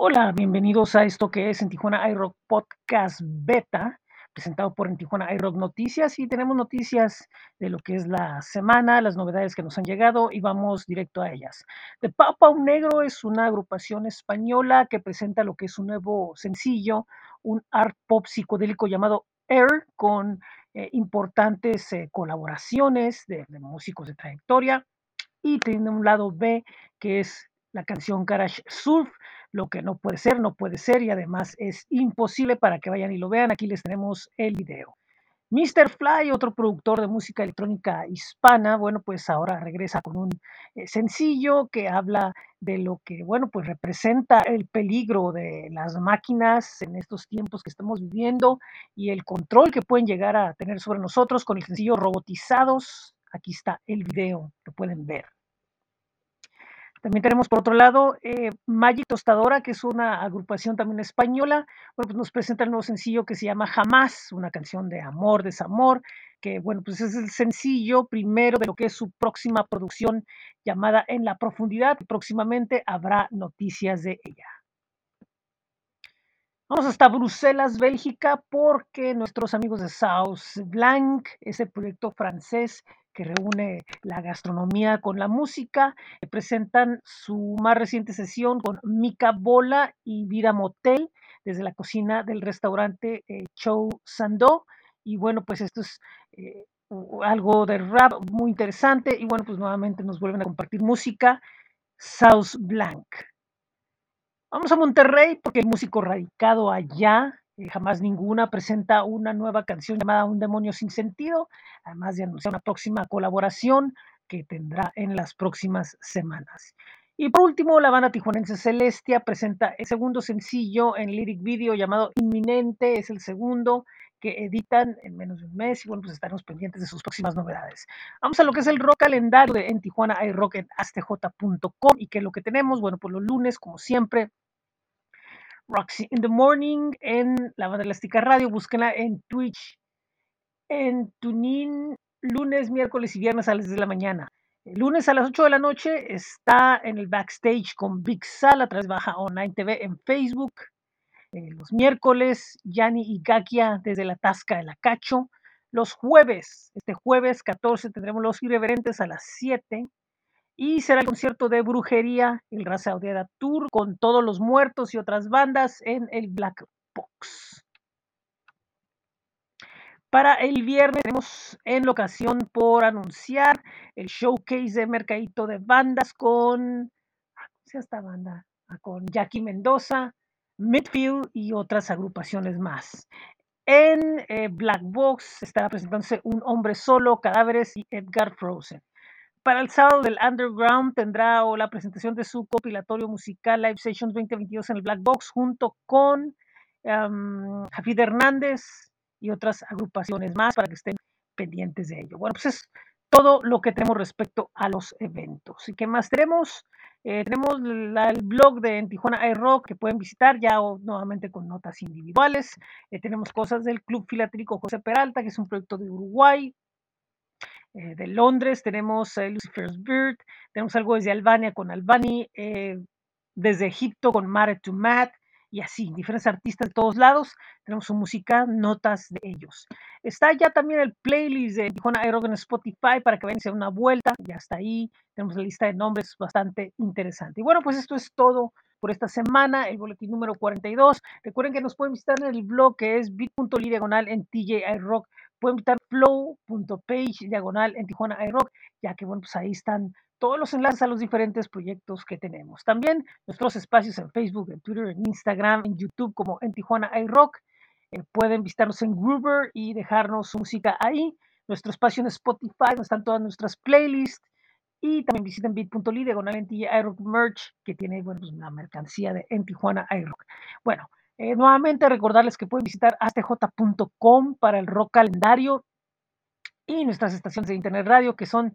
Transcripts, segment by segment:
Hola, bienvenidos a esto que es en Tijuana iRock Podcast Beta, presentado por en Tijuana iRock Noticias y tenemos noticias de lo que es la semana, las novedades que nos han llegado y vamos directo a ellas. The Papa Negro es una agrupación española que presenta lo que es un nuevo sencillo, un art pop psicodélico llamado Air con eh, importantes eh, colaboraciones de, de músicos de trayectoria y tiene un lado B que es la canción Garage Surf, lo que no puede ser, no puede ser y además es imposible para que vayan y lo vean. Aquí les tenemos el video. Mr. Fly, otro productor de música electrónica hispana, bueno, pues ahora regresa con un eh, sencillo que habla de lo que, bueno, pues representa el peligro de las máquinas en estos tiempos que estamos viviendo y el control que pueden llegar a tener sobre nosotros con el sencillo Robotizados. Aquí está el video, lo pueden ver. También tenemos por otro lado eh, Magic Tostadora, que es una agrupación también española. Bueno, pues nos presenta el nuevo sencillo que se llama Jamás, una canción de amor, desamor, que bueno, pues es el sencillo primero de lo que es su próxima producción llamada En la Profundidad. Próximamente habrá noticias de ella. Vamos hasta Bruselas, Bélgica, porque nuestros amigos de South Blanc, ese proyecto francés que reúne la gastronomía con la música, eh, presentan su más reciente sesión con Mika Bola y Vida Motel desde la cocina del restaurante eh, Chow Sando. Y bueno, pues esto es eh, algo de rap muy interesante. Y bueno, pues nuevamente nos vuelven a compartir música. South Blanc. Vamos a Monterrey porque el músico radicado allá, jamás ninguna, presenta una nueva canción llamada Un demonio sin sentido, además de anunciar una próxima colaboración que tendrá en las próximas semanas. Y por último, la banda tijuanense Celestia presenta el segundo sencillo en lyric video llamado Inminente, es el segundo que editan en menos de un mes y bueno, pues estaremos pendientes de sus próximas novedades. Vamos a lo que es el rock calendario de en Tijuana hay rock en y que lo que tenemos, bueno, pues los lunes, como siempre, Roxy in the Morning en la banda elástica radio, búsquenla en Twitch, en Tunin, lunes, miércoles y viernes a las 10 de la mañana. El lunes a las 8 de la noche está en el backstage con Big Sal a través de Baja Online TV en Facebook. Eh, los miércoles, Yanni y Gakia desde la Tasca de la Cacho. Los jueves, este jueves 14 tendremos los irreverentes a las 7 y será el concierto de brujería, el Raza Odiada Tour, con todos los muertos y otras bandas en el Black Box. Para el viernes tenemos en la ocasión por anunciar el showcase de Mercadito de Bandas con, ah, ¿cómo se llama esta banda? Ah, con Jackie Mendoza, Midfield y otras agrupaciones más. En eh, Black Box estará presentándose Un Hombre Solo, Cadáveres y Edgar Frozen. Para el sábado del Underground tendrá la presentación de su compilatorio musical Live Sessions 2022 en el Black Box junto con um, Jafid Hernández y otras agrupaciones más para que estén pendientes de ello. Bueno, pues es todo lo que tenemos respecto a los eventos. ¿Y qué más tenemos? Eh, tenemos el blog de en Tijuana iRock que pueden visitar ya o, nuevamente con notas individuales. Eh, tenemos cosas del Club Filatélico José Peralta, que es un proyecto de Uruguay. Eh, de Londres tenemos Lucifer's Bird, tenemos algo desde Albania con Albani, desde Egipto con Mare to Matt, y así, diferentes artistas de todos lados. Tenemos su música, notas de ellos. Está ya también el playlist de Tijuana Aerob en Spotify para que vayan a hacer una vuelta. Ya está ahí. Tenemos la lista de nombres bastante interesante. Y bueno, pues esto es todo por esta semana, el boletín número 42. Recuerden que nos pueden visitar en el blog que es bit.ly diagonal en TJI Rock. Pueden visitar flow.page diagonal en Tijuana iRock, ya que bueno, pues ahí están todos los enlaces a los diferentes proyectos que tenemos. También nuestros espacios en Facebook, en Twitter, en Instagram, en YouTube como en Tijuana iRock. Eh, pueden visitarnos en Groover y dejarnos su música ahí. Nuestro espacio en Spotify, donde están todas nuestras playlists. Y también visiten bit.ly diagonal en Merch, que tiene bueno, pues una mercancía de en Tijuana iRock. Bueno, eh, nuevamente recordarles que pueden visitar astj.com para el rock calendario y nuestras estaciones de internet radio que son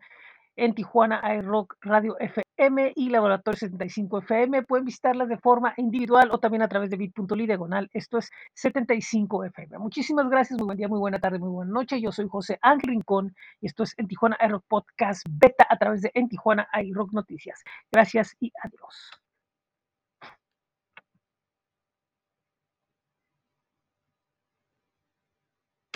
en Tijuana iRock Radio FM y Laboratorio 75 FM. Pueden visitarlas de forma individual o también a través de bit.ly diagonal. Esto es 75 FM. Muchísimas gracias, muy buen día, muy buena tarde, muy buena noche. Yo soy José Ángel Rincón y esto es en Tijuana iRock Podcast Beta a través de en Tijuana iRock Noticias. Gracias y adiós.